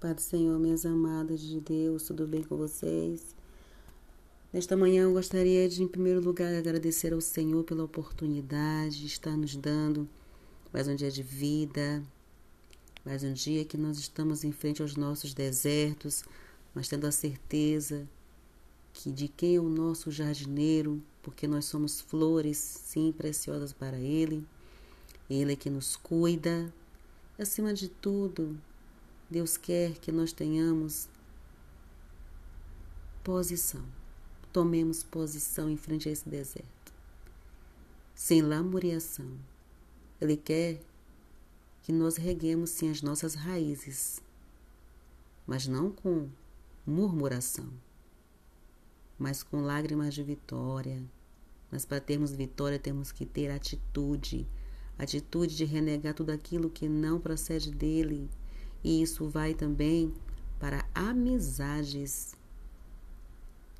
Pai do Senhor, minhas amadas de Deus, tudo bem com vocês? Nesta manhã eu gostaria de, em primeiro lugar, agradecer ao Senhor pela oportunidade de estar nos dando mais um dia de vida, mais um dia que nós estamos em frente aos nossos desertos, mas tendo a certeza que de quem é o nosso jardineiro, porque nós somos flores, sim, preciosas para Ele. Ele é que nos cuida. Acima de tudo, Deus quer que nós tenhamos posição. Tomemos posição em frente a esse deserto. Sem lamuriação. Ele quer que nós reguemos sim as nossas raízes, mas não com murmuração, mas com lágrimas de vitória. Mas para termos vitória temos que ter atitude, atitude de renegar tudo aquilo que não procede dele. E isso vai também para amizades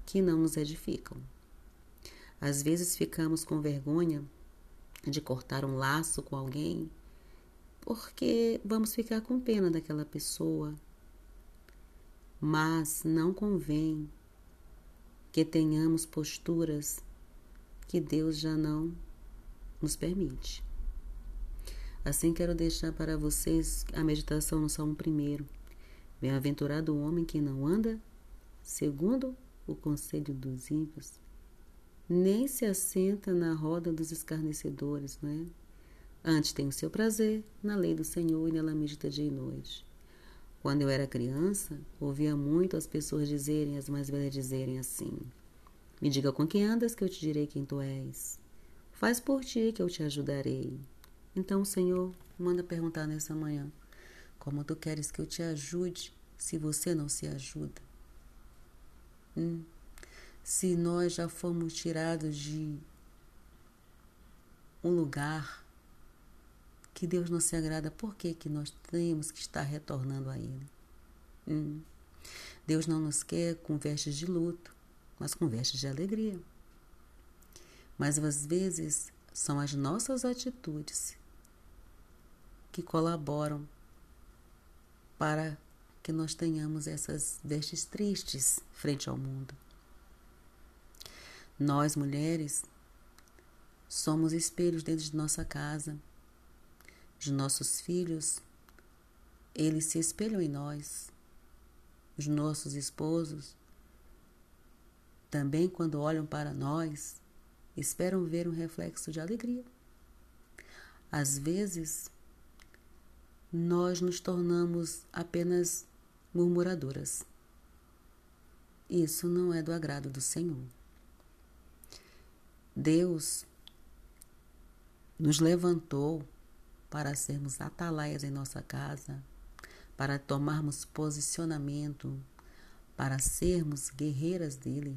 que não nos edificam. Às vezes ficamos com vergonha de cortar um laço com alguém porque vamos ficar com pena daquela pessoa. Mas não convém que tenhamos posturas que Deus já não nos permite. Assim quero deixar para vocês a meditação no Salmo 1. Bem-aventurado o homem que não anda segundo o conselho dos ímpios, nem se assenta na roda dos escarnecedores, não é? Antes tem o seu prazer na lei do Senhor e nela medita dia e noite. Quando eu era criança, ouvia muito as pessoas dizerem, as mais velhas dizerem assim: Me diga com quem andas, que eu te direi quem tu és. Faz por ti, que eu te ajudarei. Então, Senhor, manda perguntar nessa manhã: Como tu queres que eu te ajude se você não se ajuda? Hum. Se nós já fomos tirados de um lugar que Deus não se agrada, por que, que nós temos que estar retornando a Ele? Hum. Deus não nos quer com vestes de luto, mas com vestes de alegria. Mas às vezes são as nossas atitudes que colaboram para que nós tenhamos essas vestes tristes frente ao mundo. Nós, mulheres, somos espelhos dentro de nossa casa os nossos filhos, eles se espelham em nós. Os nossos esposos, também quando olham para nós, esperam ver um reflexo de alegria. Às vezes, nós nos tornamos apenas murmuradoras. Isso não é do agrado do Senhor. Deus nos levantou para sermos atalaias em nossa casa, para tomarmos posicionamento, para sermos guerreiras dele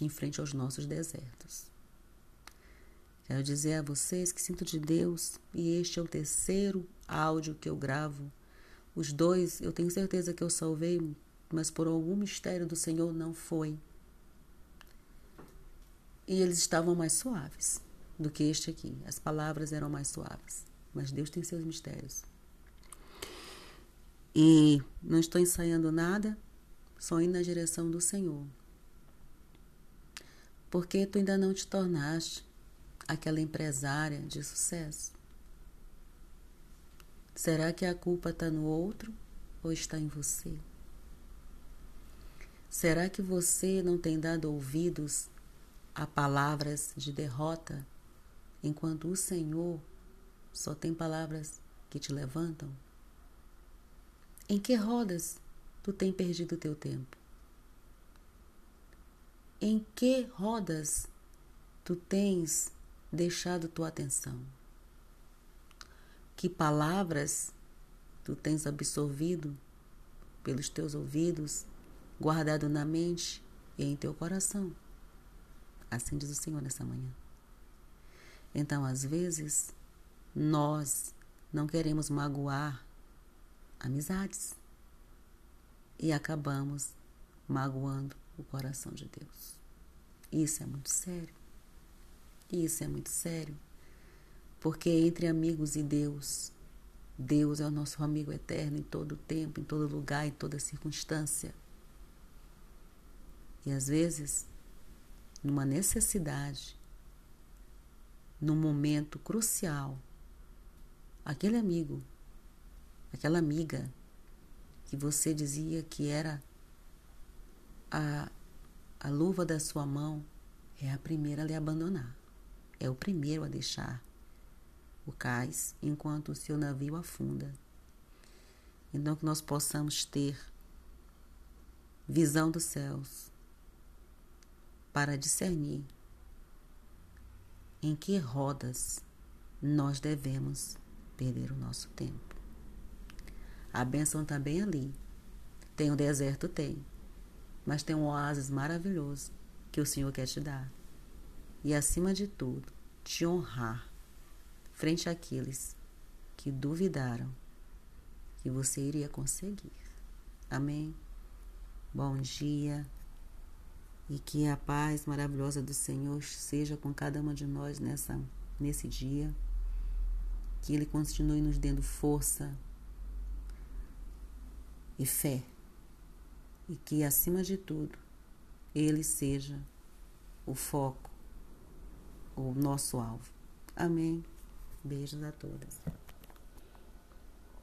em frente aos nossos desertos. Quero dizer a vocês que sinto de Deus e este é o terceiro áudio que eu gravo. Os dois eu tenho certeza que eu salvei, mas por algum mistério do Senhor não foi. E eles estavam mais suaves do que este aqui. As palavras eram mais suaves, mas Deus tem seus mistérios. E não estou ensaiando nada, só indo na direção do Senhor. Porque tu ainda não te tornaste aquela empresária de sucesso? Será que a culpa está no outro ou está em você? Será que você não tem dado ouvidos a palavras de derrota enquanto o Senhor só tem palavras que te levantam? Em que rodas tu tem perdido o teu tempo? Em que rodas tu tens deixado tua atenção? Que palavras tu tens absorvido pelos teus ouvidos, guardado na mente e em teu coração? Assim diz o Senhor nessa manhã. Então, às vezes, nós não queremos magoar amizades e acabamos magoando o coração de Deus. Isso é muito sério. Isso é muito sério. Porque entre amigos e Deus Deus é o nosso amigo eterno em todo tempo, em todo lugar, em toda circunstância. E às vezes, numa necessidade, num momento crucial, aquele amigo, aquela amiga que você dizia que era a, a luva da sua mão, é a primeira a lhe abandonar. É o primeiro a deixar o cais enquanto o seu navio afunda. Então, que nós possamos ter visão dos céus para discernir em que rodas nós devemos perder o nosso tempo. A bênção está bem ali. Tem o deserto? Tem. Mas tem um oásis maravilhoso que o Senhor quer te dar. E acima de tudo, te honrar frente àqueles que duvidaram que você iria conseguir. Amém? Bom dia e que a paz maravilhosa do Senhor seja com cada uma de nós nessa, nesse dia. Que Ele continue nos dando força e fé. E que, acima de tudo, Ele seja o foco, o nosso alvo. Amém. Beijos a todas.